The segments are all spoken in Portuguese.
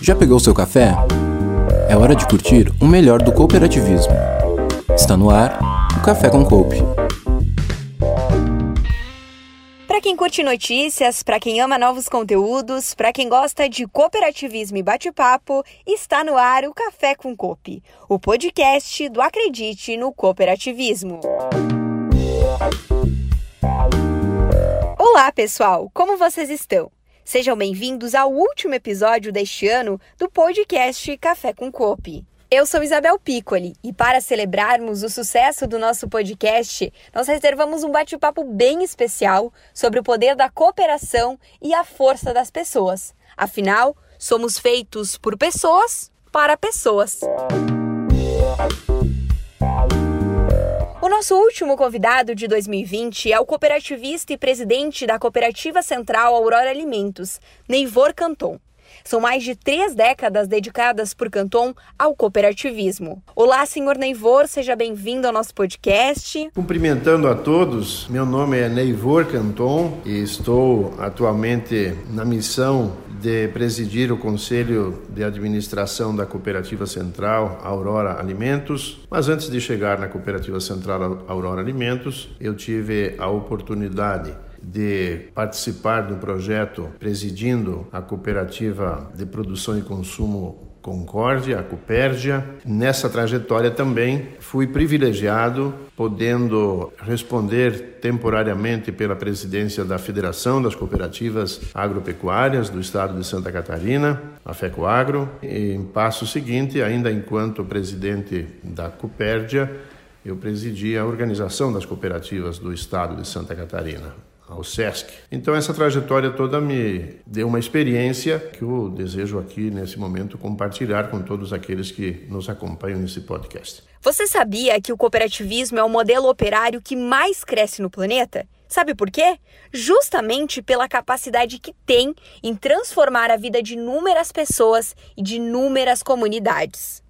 Já pegou seu café? É hora de curtir o melhor do cooperativismo. Está no ar o Café com Coupe. Para quem curte notícias, para quem ama novos conteúdos, para quem gosta de cooperativismo e bate-papo, está no ar o Café com Coop, o podcast do Acredite no Cooperativismo. Olá, pessoal! Como vocês estão? Sejam bem-vindos ao último episódio deste ano do podcast Café com Coop. Eu sou Isabel Piccoli e para celebrarmos o sucesso do nosso podcast, nós reservamos um bate-papo bem especial sobre o poder da cooperação e a força das pessoas. Afinal, somos feitos por pessoas para pessoas. Nosso último convidado de 2020 é o cooperativista e presidente da Cooperativa Central Aurora Alimentos, Neivor Canton. São mais de três décadas dedicadas por Canton ao cooperativismo. Olá, senhor Neivor, seja bem-vindo ao nosso podcast. Cumprimentando a todos, meu nome é Neivor Canton e estou atualmente na missão de presidir o Conselho de Administração da Cooperativa Central Aurora Alimentos. Mas antes de chegar na Cooperativa Central Aurora Alimentos, eu tive a oportunidade de participar um projeto presidindo a cooperativa de produção e consumo Concórdia, a Copérdia. Nessa trajetória também fui privilegiado, podendo responder temporariamente pela presidência da Federação das Cooperativas Agropecuárias do Estado de Santa Catarina, a FECOAGRO, e em passo seguinte, ainda enquanto presidente da Copérdia, eu presidi a Organização das Cooperativas do Estado de Santa Catarina, ao SESC. Então essa trajetória toda me deu uma experiência que eu desejo aqui nesse momento compartilhar com todos aqueles que nos acompanham nesse podcast. Você sabia que o cooperativismo é o modelo operário que mais cresce no planeta? Sabe por quê? Justamente pela capacidade que tem em transformar a vida de inúmeras pessoas e de inúmeras comunidades.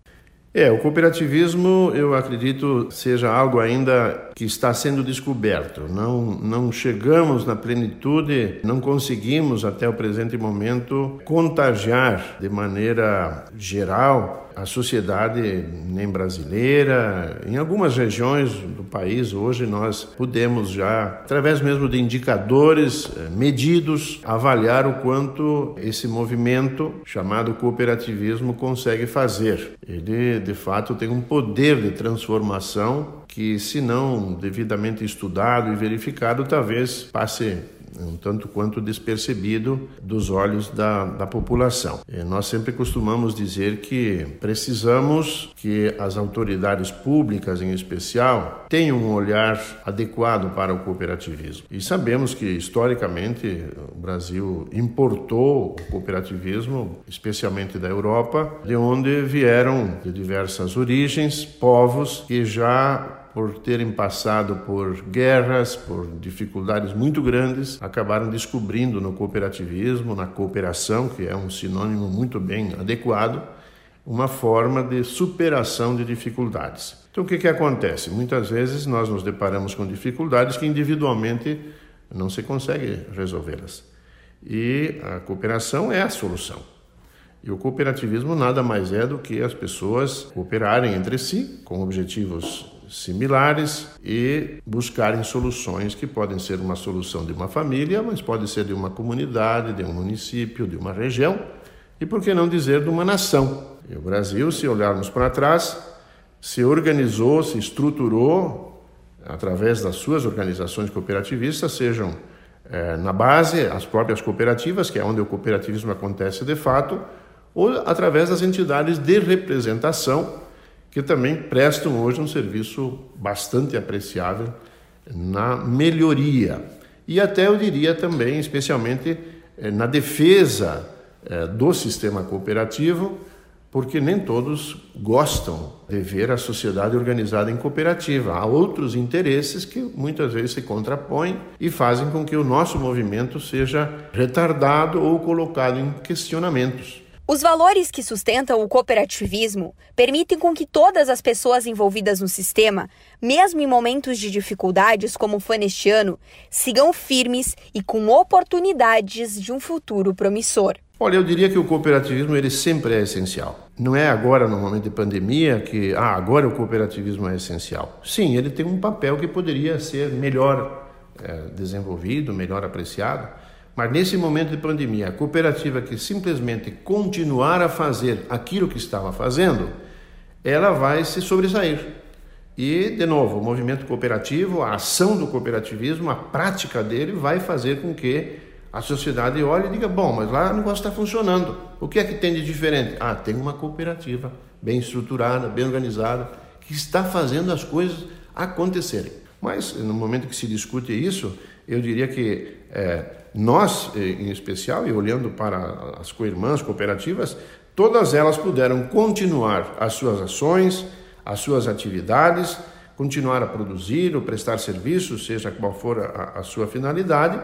É, o cooperativismo, eu acredito, seja algo ainda que está sendo descoberto. Não, não chegamos na plenitude, não conseguimos até o presente momento contagiar de maneira geral a sociedade nem brasileira. Em algumas regiões do país hoje nós podemos já, através mesmo de indicadores eh, medidos, avaliar o quanto esse movimento chamado cooperativismo consegue fazer. Ele de fato tem um poder de transformação que, se não devidamente estudado e verificado, talvez passe um tanto quanto despercebido dos olhos da, da população. E nós sempre costumamos dizer que precisamos que as autoridades públicas, em especial, tenham um olhar adequado para o cooperativismo. E sabemos que, historicamente, o Brasil importou o cooperativismo, especialmente da Europa, de onde vieram de diversas origens povos que já por terem passado por guerras, por dificuldades muito grandes, acabaram descobrindo no cooperativismo, na cooperação, que é um sinônimo muito bem adequado, uma forma de superação de dificuldades. Então, o que, que acontece? Muitas vezes nós nos deparamos com dificuldades que individualmente não se consegue resolvê-las. E a cooperação é a solução. E o cooperativismo nada mais é do que as pessoas cooperarem entre si com objetivos similares e buscarem soluções que podem ser uma solução de uma família, mas pode ser de uma comunidade, de um município, de uma região e por que não dizer de uma nação. E o Brasil, se olharmos para trás, se organizou, se estruturou através das suas organizações cooperativistas, sejam é, na base as próprias cooperativas, que é onde o cooperativismo acontece de fato, ou através das entidades de representação que também prestam hoje um serviço bastante apreciável na melhoria e até eu diria também, especialmente eh, na defesa eh, do sistema cooperativo, porque nem todos gostam de ver a sociedade organizada em cooperativa. Há outros interesses que muitas vezes se contrapõem e fazem com que o nosso movimento seja retardado ou colocado em questionamentos. Os valores que sustentam o cooperativismo permitem com que todas as pessoas envolvidas no sistema, mesmo em momentos de dificuldades como foi neste ano, sigam firmes e com oportunidades de um futuro promissor. Olha, eu diria que o cooperativismo ele sempre é essencial. Não é agora, no momento de pandemia, que ah, agora o cooperativismo é essencial. Sim, ele tem um papel que poderia ser melhor é, desenvolvido, melhor apreciado, mas nesse momento de pandemia, a cooperativa que simplesmente continuar a fazer aquilo que estava fazendo, ela vai se sobressair. E, de novo, o movimento cooperativo, a ação do cooperativismo, a prática dele vai fazer com que a sociedade olhe e diga: bom, mas lá o negócio está funcionando. O que é que tem de diferente? Ah, tem uma cooperativa bem estruturada, bem organizada, que está fazendo as coisas acontecerem. Mas, no momento que se discute isso, eu diria que é, nós, em especial, e olhando para as co-irmãs cooperativas, todas elas puderam continuar as suas ações, as suas atividades, continuar a produzir ou prestar serviços, seja qual for a, a sua finalidade,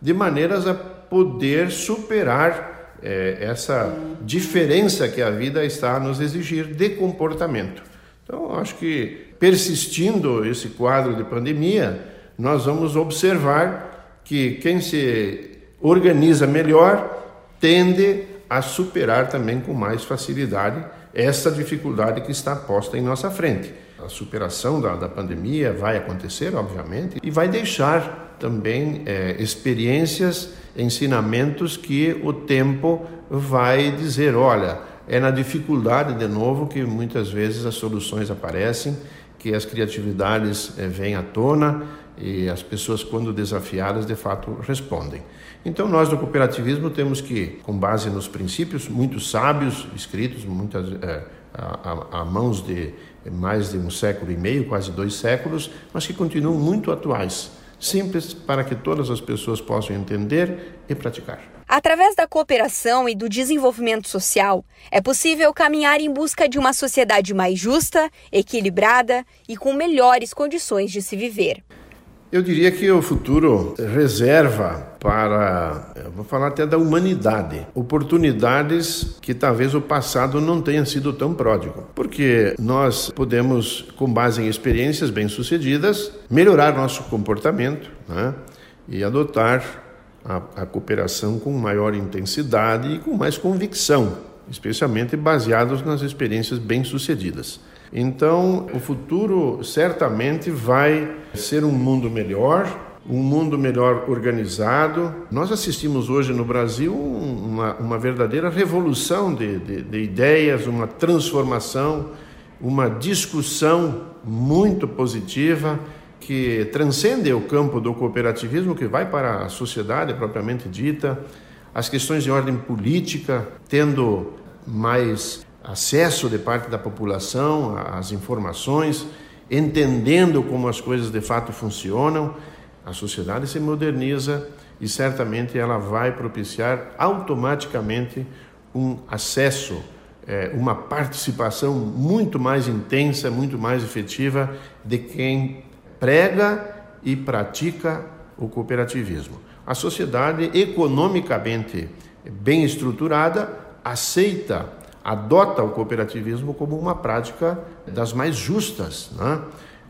de maneiras a poder superar é, essa diferença que a vida está a nos exigir de comportamento. Então, acho que persistindo esse quadro de pandemia, nós vamos observar que quem se organiza melhor tende a superar também com mais facilidade essa dificuldade que está posta em nossa frente. A superação da, da pandemia vai acontecer, obviamente, e vai deixar também é, experiências, ensinamentos que o tempo vai dizer: olha, é na dificuldade de novo que muitas vezes as soluções aparecem, que as criatividades é, vêm à tona e as pessoas, quando desafiadas, de fato respondem. Então, nós do cooperativismo temos que, com base nos princípios muito sábios, escritos muitas, é, a, a, a, mãos de mais de um século e meio, quase dois séculos, mas que continuam muito atuais, simples para que todas as pessoas possam entender e praticar. Através da cooperação e do desenvolvimento social, é possível caminhar em busca de uma sociedade mais justa, equilibrada e com melhores condições de se viver. Eu diria que o futuro reserva para, vou falar até da humanidade, oportunidades que talvez o passado não tenha sido tão pródigo. Porque nós podemos, com base em experiências bem-sucedidas, melhorar nosso comportamento né? e adotar a, a cooperação com maior intensidade e com mais convicção, especialmente baseados nas experiências bem-sucedidas. Então, o futuro certamente vai ser um mundo melhor, um mundo melhor organizado. Nós assistimos hoje no Brasil uma, uma verdadeira revolução de, de, de ideias, uma transformação, uma discussão muito positiva que transcende o campo do cooperativismo, que vai para a sociedade propriamente dita, as questões de ordem política tendo mais acesso de parte da população às informações, entendendo como as coisas de fato funcionam, a sociedade se moderniza e certamente ela vai propiciar automaticamente um acesso, é, uma participação muito mais intensa, muito mais efetiva de quem prega e pratica o cooperativismo. A sociedade economicamente bem estruturada aceita adota o cooperativismo como uma prática das mais justas. Né?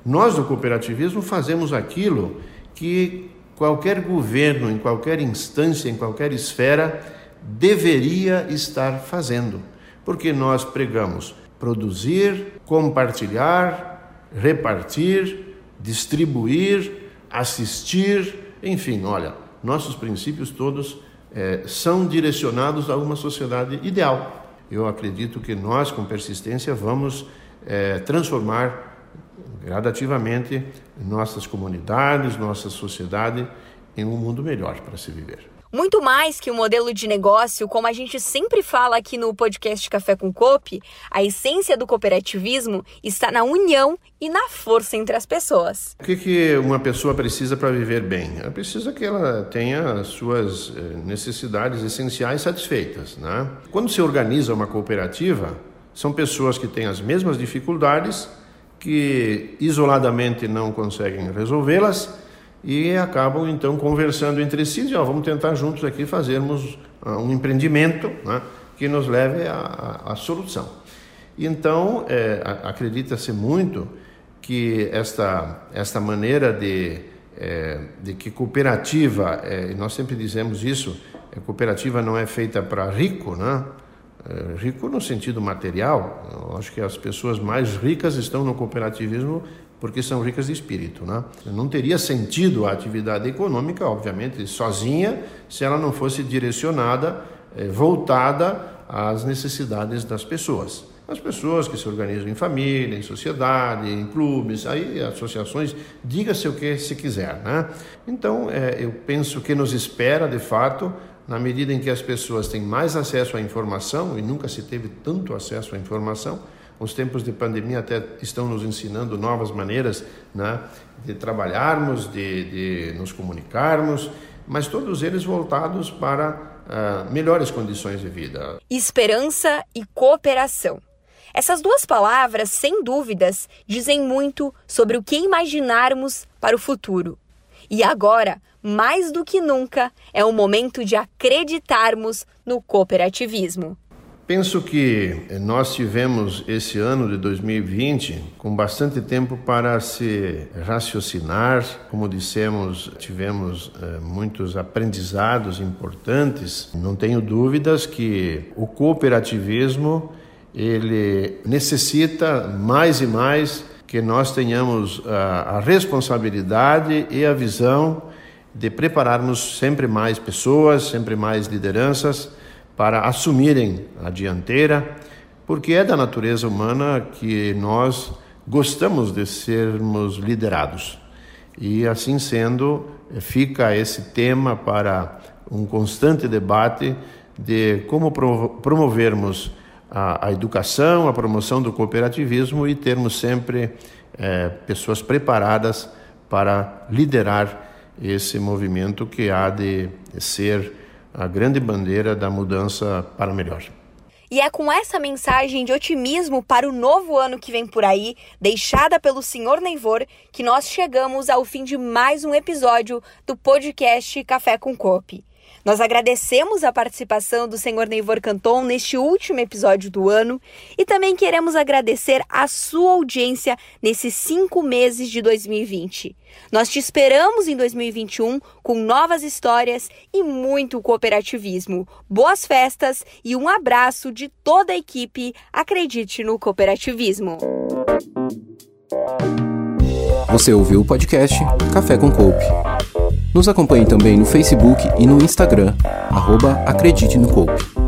Nós do cooperativismo fazemos aquilo que qualquer governo, em qualquer instância, em qualquer esfera, deveria estar fazendo, porque nós pregamos produzir, compartilhar, repartir, distribuir, assistir, enfim, olha, nossos princípios todos é, são direcionados a uma sociedade ideal eu acredito que nós, com persistência, vamos é, transformar gradativamente nossas comunidades, nossa sociedade em um mundo melhor para se viver. Muito mais que um modelo de negócio, como a gente sempre fala aqui no podcast Café com Cope, a essência do cooperativismo está na união e na força entre as pessoas. O que, que uma pessoa precisa para viver bem? Ela precisa que ela tenha as suas eh, necessidades essenciais satisfeitas. Né? Quando se organiza uma cooperativa, são pessoas que têm as mesmas dificuldades, que isoladamente não conseguem resolvê-las e acabam então conversando entre si, ó, vamos tentar juntos aqui fazermos uh, um empreendimento né, que nos leve à, solução. Então, é, acredita-se muito que esta, esta maneira de, é, de que cooperativa, é, nós sempre dizemos isso, é, cooperativa não é feita para rico, né? É, rico no sentido material. Eu acho que as pessoas mais ricas estão no cooperativismo porque são ricas de espírito. Né? Não teria sentido a atividade econômica, obviamente, sozinha, se ela não fosse direcionada, eh, voltada às necessidades das pessoas. As pessoas que se organizam em família, em sociedade, em clubes, aí associações, diga-se o que se quiser. Né? Então, é, eu penso que nos espera, de fato, na medida em que as pessoas têm mais acesso à informação, e nunca se teve tanto acesso à informação, os tempos de pandemia até estão nos ensinando novas maneiras né, de trabalharmos, de, de nos comunicarmos, mas todos eles voltados para uh, melhores condições de vida. Esperança e cooperação. Essas duas palavras, sem dúvidas, dizem muito sobre o que imaginarmos para o futuro. E agora, mais do que nunca, é o momento de acreditarmos no cooperativismo. Penso que nós tivemos esse ano de 2020 com bastante tempo para se raciocinar. Como dissemos, tivemos eh, muitos aprendizados importantes. Não tenho dúvidas que o cooperativismo ele necessita mais e mais que nós tenhamos a, a responsabilidade e a visão de prepararmos sempre mais pessoas, sempre mais lideranças para assumirem a dianteira, porque é da natureza humana que nós gostamos de sermos liderados. E assim sendo, fica esse tema para um constante debate de como promovermos a, a educação, a promoção do cooperativismo e termos sempre é, pessoas preparadas para liderar esse movimento que há de ser a grande bandeira da mudança para melhor. E é com essa mensagem de otimismo para o novo ano que vem por aí, deixada pelo senhor Neivor, que nós chegamos ao fim de mais um episódio do podcast Café com Cope. Nós agradecemos a participação do senhor Neivor Canton neste último episódio do ano e também queremos agradecer a sua audiência nesses cinco meses de 2020. Nós te esperamos em 2021 com novas histórias e muito cooperativismo. Boas festas e um abraço de toda a equipe. Acredite no cooperativismo. Você ouviu o podcast Café com Coupe. Nos acompanhe também no Facebook e no Instagram, arroba Acredite no Coupe.